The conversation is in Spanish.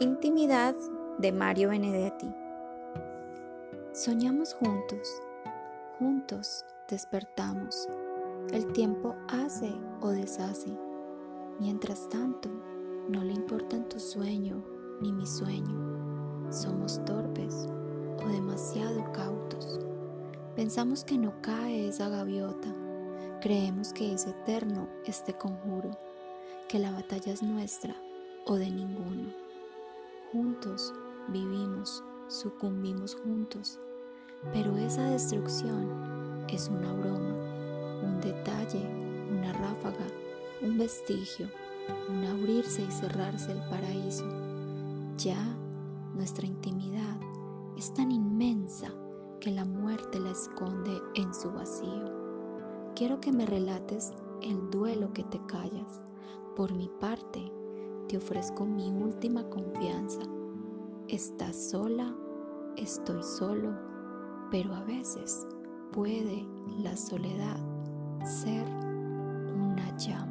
Intimidad de Mario Benedetti. Soñamos juntos, juntos despertamos. El tiempo hace o deshace. Mientras tanto, no le importan tu sueño ni mi sueño. Somos torpes o demasiado cautos. Pensamos que no cae esa gaviota. Creemos que es eterno este conjuro, que la batalla es nuestra o de ninguno. Juntos vivimos, sucumbimos juntos, pero esa destrucción es una broma, un detalle, una ráfaga, un vestigio, un abrirse y cerrarse el paraíso. Ya nuestra intimidad es tan inmensa que la muerte la esconde en su vacío. Quiero que me relates el duelo que te callas. Por mi parte, te ofrezco mi última confianza. Estás sola, estoy solo, pero a veces puede la soledad ser una llama.